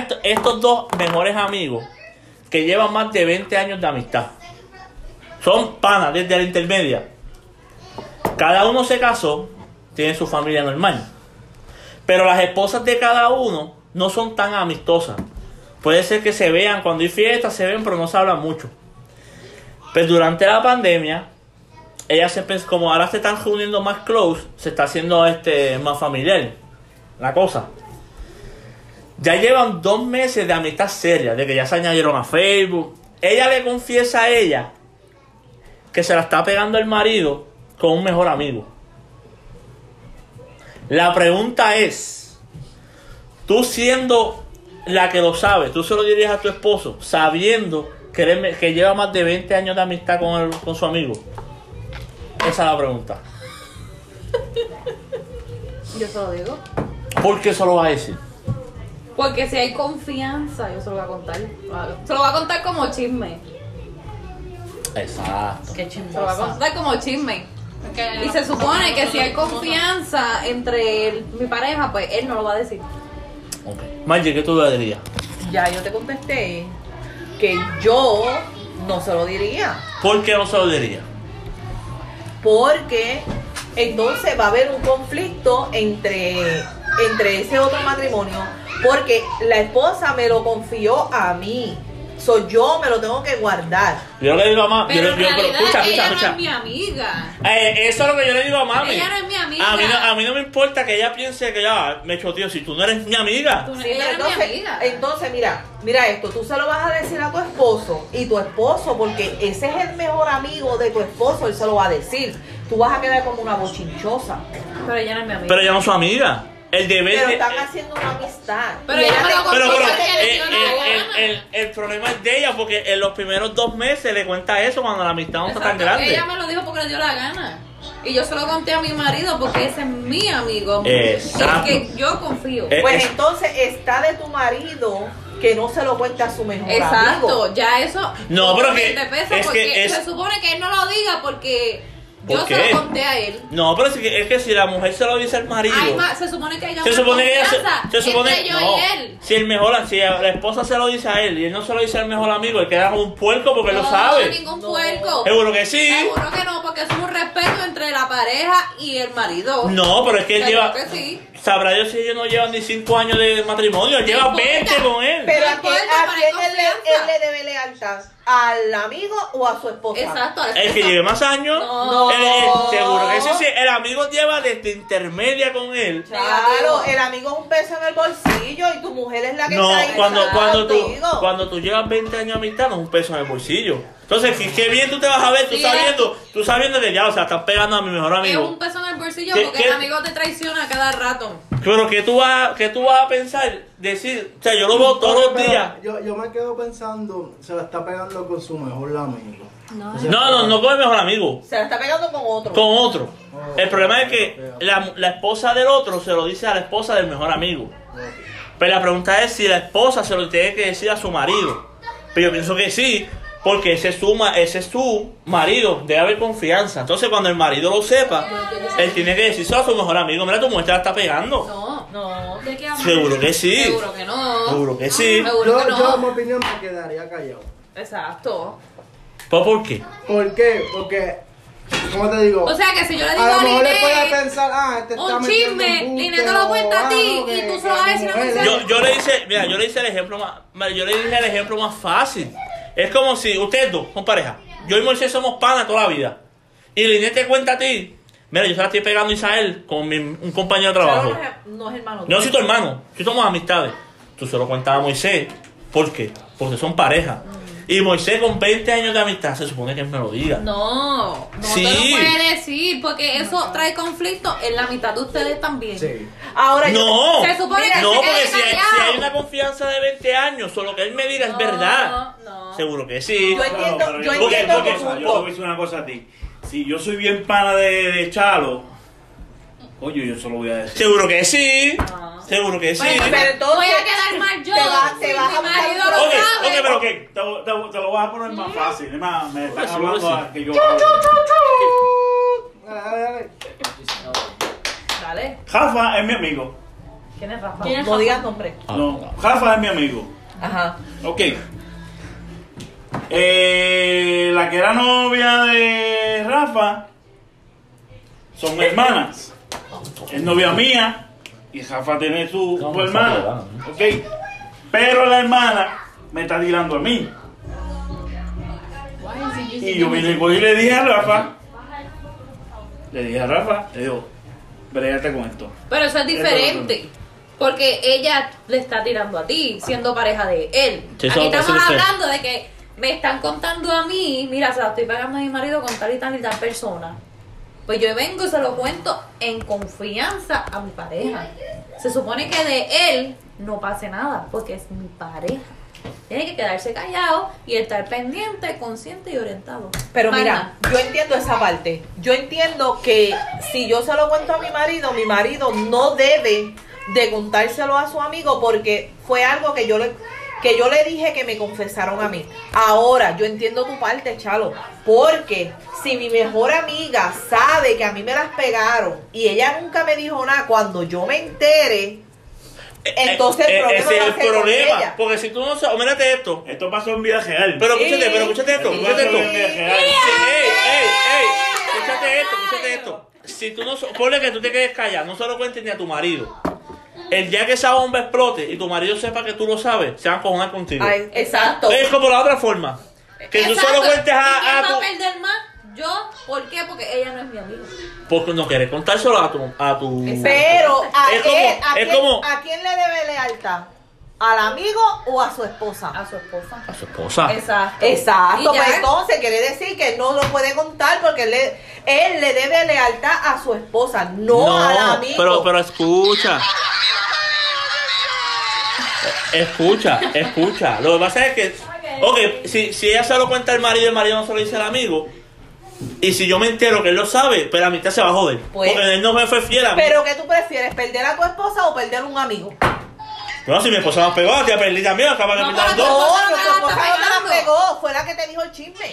est- estos dos mejores amigos que llevan más de 20 años de amistad. Son panas desde la intermedia. Cada uno se casó, tiene su familia normal. Pero las esposas de cada uno no son tan amistosas. Puede ser que se vean cuando hay fiestas, se ven, pero no se hablan mucho. Pero durante la pandemia, ellas se pens- como ahora se están reuniendo más close, se está haciendo este más familiar la cosa. Ya llevan dos meses de amistad seria, de que ya se añadieron a Facebook. Ella le confiesa a ella que se la está pegando el marido con un mejor amigo. La pregunta es, tú siendo la que lo sabe, tú se lo dirías a tu esposo, sabiendo que, eres- que lleva más de 20 años de amistad con, el- con su amigo. Esa es la pregunta. Yo se lo digo. ¿Por qué eso lo va a decir? Porque si hay confianza, yo se lo voy a contar. Se lo voy a contar como chisme. Exacto. Qué Se lo voy a chismosa. contar como chisme. Y se supone que si hay confianza entre mi pareja, pues él no lo va a decir. Ok. Margie, ¿qué tú le dirías? Ya yo te contesté que yo no se lo diría. ¿Por qué no se lo diría? Porque entonces va a haber un conflicto entre, entre ese otro matrimonio. Porque la esposa me lo confió a mí. So yo me lo tengo que guardar. Yo le digo a mami. Pero yo, en yo- realidad escucha, ella escucha, no escucha. es mi amiga. Eh, eso es lo que yo le digo a mami. Ella no es mi amiga. A mí no, a mí no me importa que ella piense que ya me choteó. Si tú no eres mi amiga. Tú no Sí, ella pero no es mi entonces, amiga. entonces, mira, mira esto, tú se lo vas a decir a tu esposo y tu esposo, porque ese es el mejor amigo de tu esposo, él se lo va a decir. Tú vas a quedar como una bochinchosa. Pero ella no es mi amiga. Pero ella no es su amiga. El deber Pero de- están eh, haciendo una amistad. Pero ella me lo pero, contó pero, eh, dio eh, la el, gana. el- el problema es de ella porque en los primeros dos meses le cuenta eso cuando la amistad no está tan grande. Ella me lo dijo porque le dio la gana. Y yo se lo conté a mi marido porque ese es mi amigo. Exacto. Y que yo confío. Pues es- entonces está de tu marido que no se lo cuente a su mejor Exacto, amigo. ya eso. No, pero que- es que porque es- se supone que él no lo diga porque ¿Por yo qué? se lo conté a él. No, pero es que, es que si la mujer se lo dice al marido. Ay, ma, se supone que haya Se supone que ella se, supone yo no, y él. si el mejor si la esposa se lo dice a él y él no se lo dice al mejor amigo, él queda como un puerco porque él lo no, sabe. ningún No. puerco. Seguro que sí. Seguro que no, porque es un respeto entre la pareja y el marido. No, pero es que él Seguro lleva que sí. Sabrá Dios si ellos no llevan ni 5 años de matrimonio, lleva importa. 20 con él. Pero a quién, a para quién él, le- confianza. él le debe lealtad, al amigo o a su esposa. Exacto. el que lleve más años, No. él- él- seguro que sí, sí, el amigo lleva desde intermedia con él. Claro, el amigo es un peso en el bolsillo y tu mujer es la que No, está ahí cuando, cuando, tú, cuando tú llevas 20 años de amistad, no es un peso en el bolsillo. Entonces, qué, qué bien tú te vas a ver, tú Sí, sabiendo, tú sabiendo que ya, o sea, están pegando a mi mejor Es amigo. un peso en el bolsillo ¿Qué- porque qué? el amigo te traiciona cada rato. Pero que tú vas, que tú vas a pensar, decir, o sea, yo lo veo todos los días. Yo, yo me quedo pensando, se la está pegando con su mejor amigo. No. O sea, No, no, no con el mejor amigo, Se la está pegando con otro. con otro. El problema es que la, la esposa del otro se lo dice a la esposa del mejor amigo. Pero la pregunta es si la esposa se lo tiene que decir a su marido. Pero yo pienso que sí, porque ese es su, ma- ese es su marido, debe haber confianza. Entonces cuando el marido lo sepa, él tiene que decírselo a su mejor amigo. Mira, tu mujer te la está pegando. No. No. ¿De qué hablas? Seguro que sí. Seguro que no. Seguro que sí. Seguro Yo, que yo, en mi no. opinión, me quedaría callado. Exacto. ¿Pues por qué? ¿Por qué? Porque, como te digo, O sea que si yo le digo a a, lo mejor le puede Linet pensar, ah, este está un chisme, Linet te lo cuenta a ti y tú se que lo vas a decir Yo, yo le hice, mira, yo le hice el ejemplo más, yo le dije el ejemplo más fácil. Es como si ustedes dos son pareja. Yo y Moisés somos panas toda la vida. Y Linet te cuenta a ti, mira, yo se la estoy pegando a Isael con mi- un compañero de trabajo. No es, no es hermano. Yo no soy tu hermano, si somos amistades. Tú se lo cuentas a Moisés. ¿Por qué? Porque son pareja. Y Moisés con 20 años de amistad se supone que él me lo diga. No, no Sí. te lo puede decir porque eso trae conflicto en la mitad de ustedes también. Sí. Ahora yo- No, Se supone que no, se porque si hay, si hay una confianza de 20 años, solo que él me diga es No, verdad. no. Seguro que sí. Yo entiendo, yo te porque- entiendo porque- tu Yo te voy a decir una cosa a ti. Si yo soy bien pana de, de Chalo, oye, yo solo voy a decir. Seguro que sí. No. Seguro que sí. Bueno, Pero entonces voy a quedar mal yo. te si vas a marido lo Ok, sabe. ok, pero- Ok, te, te- te lo vas a poner más fácil. Es más, me están hablando a que yo. Dale, dale, dale. Dale. Rafa es mi amigo. ¿Quién es Rafa? ¿Quién es No digas nombre. No, Rafa es mi amigo. Ajá. Ok. Eh, la que era novia de Rafa son hermanas. Es novia mía y Rafa tiene su, hermana. Ok. Pero la hermana me está tirando a mí. Y yo vine y le dije a Rafa. Le dije a Rafa, le digo, brégate con esto. Pero eso es diferente. Porque ella le está tirando a ti, siendo pareja de él. Aquí estamos hablando de que me están contando a mí, mira, se la estoy pagando a mi marido con tal y tal y tal persona. Pues yo vengo y se lo cuento en confianza a mi pareja. Se supone que de él no pase nada, porque es mi pareja. Tiene que quedarse callado y estar pendiente, consciente y orientado. Pero mira, yo entiendo esa parte. Yo entiendo que si yo se lo cuento a mi marido, mi marido no debe de contárselo a su amigo porque fue algo que yo le que yo le dije que me confesaron a mí. Ahora, yo entiendo tu parte, Chalo, porque si mi mejor amiga sabe que a mí me las pegaron y ella nunca me dijo nada, cuando yo me entere, entonces el Eh, problema ese es va a el ser con problema. ella. Porque si tú no sabes, mírate esto. Esto pasó en vida real. Pero Sí. escúchate, pero escúchate esto, escúchate esto. en vida real. Sí, ey, ey, ey, escúchate esto, escúchate esto. Si tú no, ponle que tú te quedes callado, no se lo cuentes ni a tu marido. El día que esa bomba explote y tu marido sepa que tú lo sabes, se van a cojonar contigo. Ay, exacto. Es como la otra forma. Que tú solo cuentes ¿Y a, quién a va a tu... perder más? ¿Yo? ¿Por qué? Porque ella no es mi amiga. Porque no quieres contárselo a tu... A tu... Pero a, Es como- él, ¿a, es quién, como- ¿a quién le debe lealtad? ¿Al amigo o a su esposa? A su esposa. a su esposa. Exacto. Exacto, pues entonces quiere decir que no lo puede contar porque él le, él le debe lealtad a su esposa, no, al amigo. pero, pero escucha. Escucha, escucha. Lo que pasa es que, ok, si, si ella se lo cuenta al marido y el marido no se lo dice al amigo, y si yo me entero que él lo sabe, pero la mitad se va a joder. Pues- porque él no me fue fiel a mí. Pero ¿qué tú prefieres, perder a tu esposa o perder un amigo? no, si mi esposa me pegó, tía perdí también, acaba de No, dos. No, te tu esposa no te la pegó, fue la que te dijo el chisme.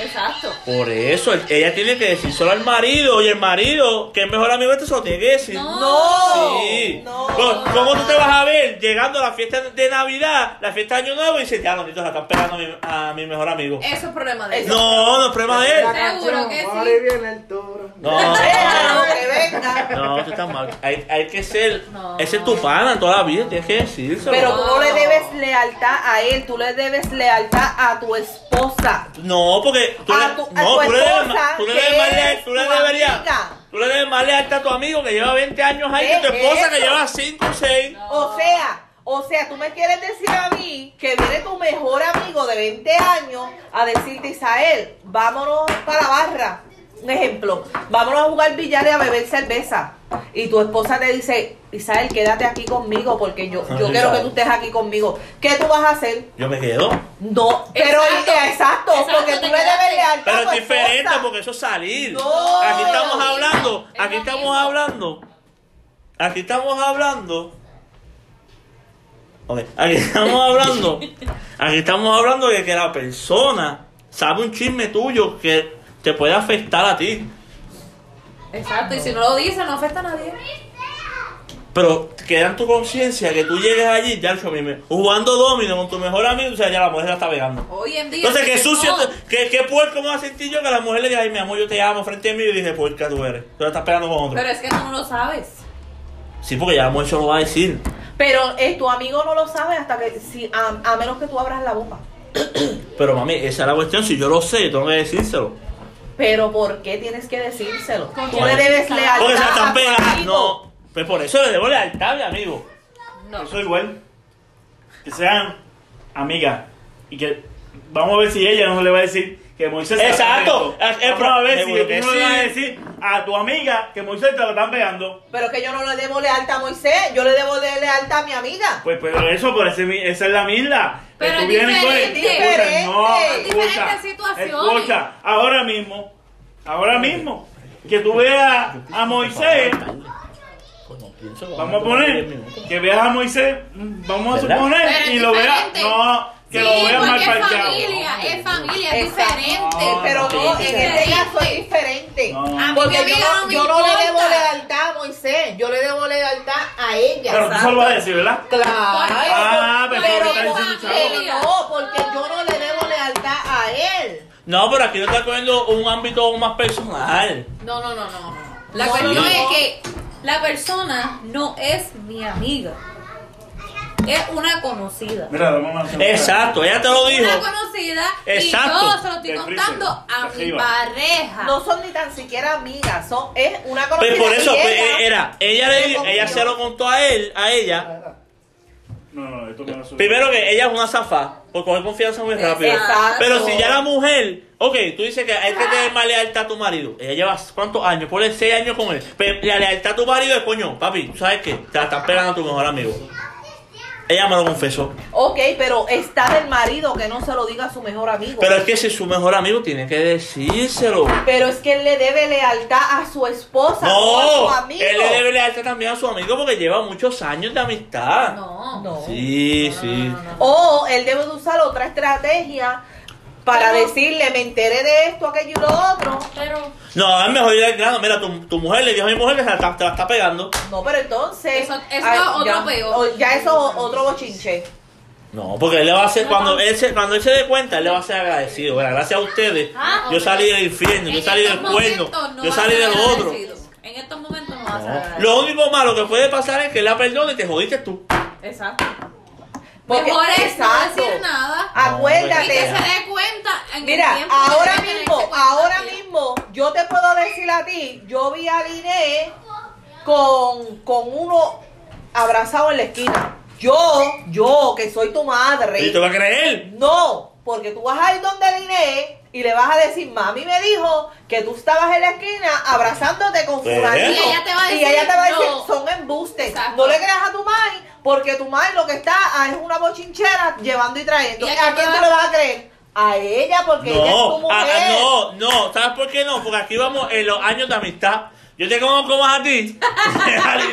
Exacto. Por eso, ella tiene que decir solo al marido, y el marido, que es mejor amigo este, se lo tiene que decir. No. No, Sí. no. ¿Cómo, cómo tú te vas a ver llegando a la fiesta de Navidad, la fiesta de Año Nuevo y dices, ya, los niños la están pegando a mi, a mi mejor amigo? Eso es problema de él. No, no es problema de él. Seguro que sí. Ahora viene el toro. No, Déjalo que venga. no, tú estás mal. Hay, hay que ser, No. ese es tu pana en toda la vida, tienes que decírselo. Pero tú no le debes lealtad a él, tú le debes lealtad a tu esposa. No, porque tú, A le, tu- a no, tu tú le debes, esposa, ma- tú le que debes más leal- es tú le tu deberías, amiga. tú le debes más lealtad a tu amigo que lleva 20 años ahí que tu ¿Qué es esposa que lleva 5 o 6. O sea, o sea, tú me quieres decir a mí que viene tu mejor amigo de 20 años a decirte, Isael, vámonos para la barra. Un ejemplo, vámonos a jugar billar y a beber cerveza. Y tu esposa te dice, Isael, quédate aquí conmigo porque yo, yo Ay, quiero que tú estés aquí conmigo. ¿Qué tú vas a hacer? Yo me quedo. No, pero Exacto. exacto, Exacto, porque tú le quedaste. debes lealtad Pero es diferente esposa. porque eso es salir. No. Aquí estamos hablando, Es aquí estamos mismo. hablando, aquí estamos hablando. Aquí estamos hablando, aquí estamos hablando de que la persona sabe un chisme tuyo que te puede afectar a ti. Exacto. Y si no lo dice, no afecta a nadie. Pero queda en tu conciencia que tú llegues allí, ya hecho, mime, jugando domino con tu mejor amigo, o sea, ya la mujer la está pegando. Hoy en día. Entonces, qué sucio, No. qué, qué puerco me va a sentir yo que a la mujer le diga, ay, mi amor, yo te amo frente a mí y dije, puerca tú eres. Tú la estás pegando con otro. Pero es que tú no lo sabes. Sí, porque ya la mujer se lo va a decir. Pero eh, tu amigo no lo sabe hasta que, si, a, a menos que tú abras la boca. Pero mami, esa es la cuestión. Si yo lo sé, yo tengo que decírselo. Pero ¿por qué tienes que decírselo? Tú le debes Porque se lealtad están pegando. No. Pues por eso le debo lealtad mi amigo. No. Eso igual. Que sean amigas. Y que vamos a ver si ella no le va a decir que Moisés Exacto. a ver si tú le vas a decir a tu amiga que Moisés te lo están pegando. Pero que yo no le debo lealtad a Moisés, yo le debo de lealtad a mi amiga. Pues pero eso, por ese esa es la misma. Pero tú es vienes con- diferente. Escucha, no, Es escucha, ahora mismo, ahora mismo, que tú veas a Moisés, vamos a poner, que veas a Moisés, mm, vamos a suponer, es y lo veas, diferente. no, que Sí, lo vean mal es parqueado. familia, es familia, es Exacto. diferente. Pero no, en este caso es diferente. No. A mí Porque yo, no- yo le debo lealtad a Moisés, yo le debo lealtad a ella. Pero tú se lo vas a decir, ¿verdad? Claro. Ah, pero pero, no, porque yo no le debo lealtad a él. No, pero aquí no está cogiendo un ámbito más personal. No, no, no, no. La No, cuestión no. es que la persona no es mi amiga. Es una conocida. Mira, Exacto, ella te lo dijo. Una conocida Exacto. y yo se lo estoy contando a mi pareja. No son ni tan siquiera amigas, son es una Pues conocida. por eso, pues, ella- era, ella le ella se lo contó a él, a ella. No, no, esto me a. Primero que ella es una zafa, por coger confianza muy rápido. Exacto. Pero si ya la mujer, ok, tú dices que hay que tener más lealtad a tu marido. Ella lleva cuántos años, ponle seis años con él. Pero la lealtad a tu marido es coño, papi, ¿tú sabes qué? Te la estás pegando a tu mejor amigo. Ella me lo confesó. Ok, pero está del marido que no se lo diga a su mejor amigo. Pero es que si es su mejor amigo, tiene que decírselo. Pero es que él le debe lealtad a su esposa o a No, su amigo. él le debe lealtad también a su amigo porque lleva muchos años de amistad. No. No. Sí, No, sí. no, no, no. O él debe de usar otra estrategia para Pero- decirle, me enteré de esto, aquello y lo otro. Pero No, es mejor ir al grano. Mira, tu, tu mujer le dijo a mi mujer que se la está- te la está pegando. No, pero entonces... Eso- eso ay, es otro ya, peo. o- Ya eso es otro bochinche. No, porque él le va a hacer, No. cuando él se, cuando él se dé cuenta, él le va a ser agradecido. Bueno, gracias a ustedes, Ah, yo salí del infierno, yo salí del cuerno, no yo salí del otro. En estos momentos no vas a ser No. agradecido. Lo único malo que puede pasar es que él la perdone y te jodiste tú. Exacto. Porque- Mejor es no exacto. decir nada y Acuérdate. que se dé en Mira, el tiempo ahora mismo, ahora mismo, yo te puedo decir a ti, yo vi a Liné con, con uno abrazado en la esquina. Yo, yo, que soy tu madre. ¿Y te va a creer? No, porque tú vas a ir donde Liné y le vas a decir, mami me dijo que tú estabas en la esquina abrazándote con Pues, fulanito. Y ella te va a Y decir, ella te va a decir, no. son embustes. Exacto. No le creas a tu mami, porque tu mami lo que está ah, es una bochinchera llevando y trayendo. ¿Y ¿A, quién te le vas a creer? A ella, porque ella es tu No, mujer. no, no, ¿sabes por qué no? Porque aquí vamos en los años de amistad. Yo te conozco más a ti. Jamás.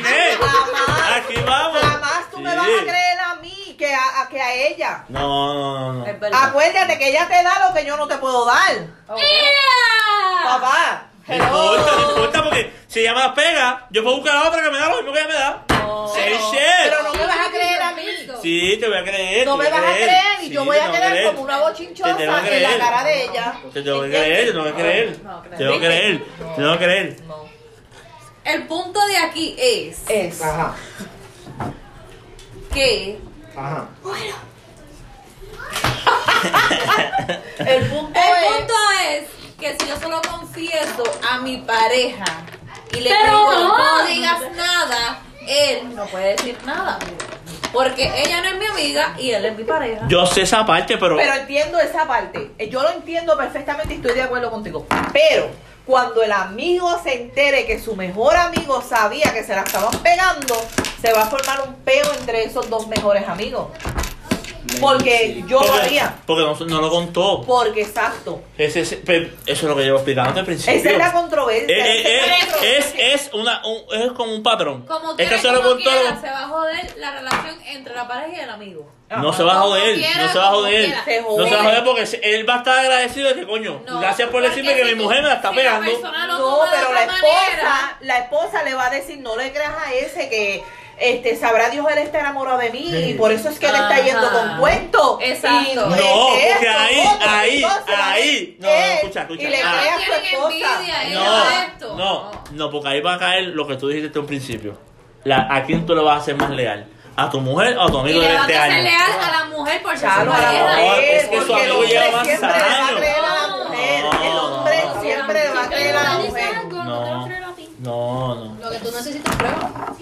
Aquí vamos. Jamás tú me vas a creer a mí que a, a- que a ella. No, no, no, no. Acuérdate que ella te da lo que yo no te puedo dar. ¡Yeah! Papá. No importa, no importa, porque si ella me las pega, yo puedo buscar a otra que me da lo mismo que ella me da. No. Say Pero- shit. Pero no me vas a creer a mí. Sí, te voy a creer. No me vas a creer y yo voy a quedar creer. como una bochinchosa tengo que en la cara de ella. Te tengo que creer, te tengo que creer. No, Te tengo que creer, te tengo que creer. No. El punto de aquí es Es. Ajá. que Ajá. El punto el es. punto es que si yo solo confieso a mi pareja y le Pero digo no. no digas nada, él no puede decir nada. Porque ella no es mi amiga y él es mi pareja. Yo sé esa parte, pero. Pero entiendo esa parte. Eh, Yo lo entiendo perfectamente y estoy de acuerdo contigo. Pero cuando el amigo se entere que su mejor amigo sabía que se la estaban pegando, se va a formar un peo entre esos dos mejores amigos. Porque yo lo porque, haría. porque no, no lo contó. Porque exacto. Ese- ese- pero eso es lo que llevo explicando al principio. Esa es la controversia. Eh, eh, es es, es, una, un- es como un patrón. Como es quiera, se lo como contó. quiera, se va a joder la relación entre la pareja y el amigo. No se va a joder, quiera, no se va a joder. Se No se va a jode. joder porque él va a estar agradecido de que coño. No, gracias por decirme que si mi mujer me la está si pegando. lo No, pero la esposa, manera. la esposa le va a decir, no le creas a ese que este sabrá Dios él está enamorado de mí y por eso es que le está yendo con cuentos. Exacto. Y No, es porque ahí, otro. ahí, Entonces ahí. No, no, él escucha, escucha. Y le Ah. crea a su esposa. envidia, No, esto. no, no, porque ahí va a caer lo que tú dijiste desde un principio. La, ¿A quién tú le vas a hacer más leal? ¿A tu mujer o a tu Y amigo de le vas 20 a ser años? leal a la mujer por ser su pareja. Es que su amigo lleva más siempre le va a años. creer a la mujer. el hombre siempre le va a creer a la mujer. No, no, no. Lo que tú necesitas prueba.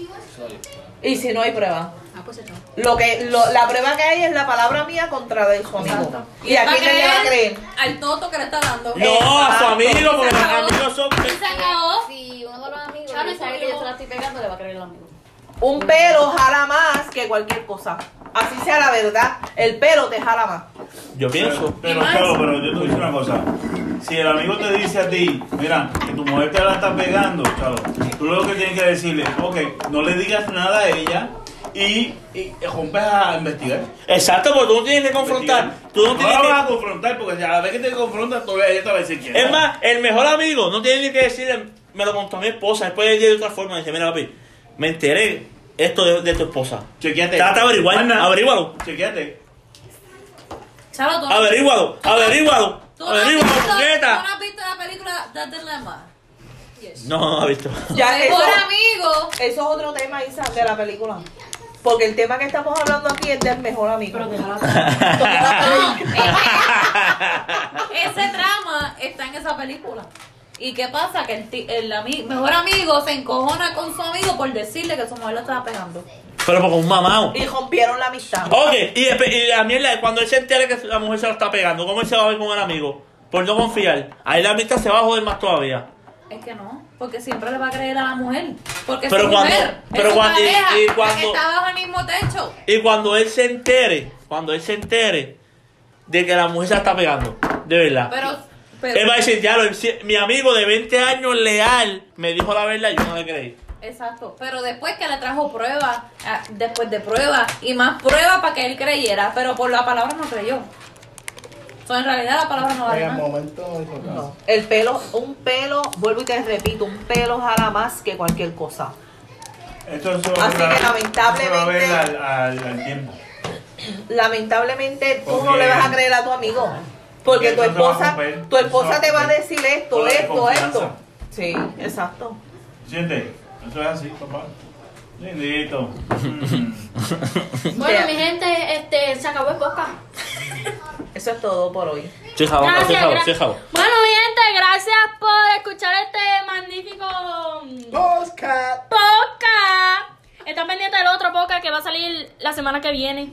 Y si no hay prueba. Ah, pues. Lo que, lo- la prueba que hay es la palabra mía contra de su amigo. Exacto. ¿Y a quién le va a creer? Al toto que le está dando. No, a su amigo, porque los amigos son. Se acabó. Si uno de los amigos sabe que yo se la estoy pegando, le va a creer el amigo. Un pelo jala más que cualquier cosa. Así sea la verdad, el pelo te jala más. Yo pienso. Pero, pero, pero yo te voy a decir una cosa. Si el amigo te dice a ti, mira, que tu mujer te la está pegando, chavo, tú lo que tienes que decirle, ok, no le digas nada a ella y, y rompes a investigar. Exacto, porque tú no tienes que confrontar. Tú no no tienes la que... vas a confrontar porque a la vez que te confrontas, todavía ella te va a decir quién Es más, el mejor amigo no tiene ni que decirle, me lo contó mi esposa, después de de otra forma, dice, mira papi, me enteré esto de, de tu esposa. Chequeate. Trata de averiguar, averígualo, Chequeate. Chalo, tú no- averígualo, averígualo, ¿Tú no has averígualo, visto- ¿Tú puñeta. no has visto la película The Dilemma? No, no ha visto. Ya, eso, Mejor amigo. eso es otro tema, Isa, de la película. Porque el tema que estamos hablando aquí es del mejor amigo. No, Toda ese drama está en esa película. ¿Y qué pasa? Que el, ti- el ami- mejor amigo se encojona con su amigo por decirle que su mujer lo estaba pegando. Pero porque un mamado. y rompieron la amistad. Ok, y, espe- y la mierda, cuando él se entere que la mujer se lo está pegando, ¿cómo él se va a ver con el amigo? Por no confiar. Ahí la amistad se va a joder más todavía. Es que no, porque siempre le va a creer a la mujer. Porque Pero es su cuando- mujer, pero es su cuando- y- pareja, y la cuando- está bajo el mismo techo. Y cuando él se entere, cuando él se entere de que la mujer se la está pegando, de verdad. Pero, pero él va a decir, ya, lo- mi amigo de 20 años leal me dijo la verdad y yo no le creí. Exacto, pero después que le trajo pruebas, ah, después de pruebas y más pruebas para que él creyera, pero por la palabra no creyó. So, en realidad la palabra no En vale el nada. momento no. El pelo, un pelo, vuelvo y te repito, un pelo jala más que cualquier cosa. Esto es Así que lamentablemente- al, al, al tiempo. Lamentablemente tú no le vas a creer a tu amigo. Porque tu esposa, romper. tu esposa te va a decir esto, esto, esto. Sí, exacto. ¿Sientes? Eso es así, papá. Lindito. Mm. Bueno, mi gente, este, se acabó el podcast. Eso es todo por hoy. Sí, Gracias, jabón. Bueno, mi gente, gracias por escuchar este magnífico mm, Postcat. podcast. Están pendientes del otro podcast que va a salir la semana que viene.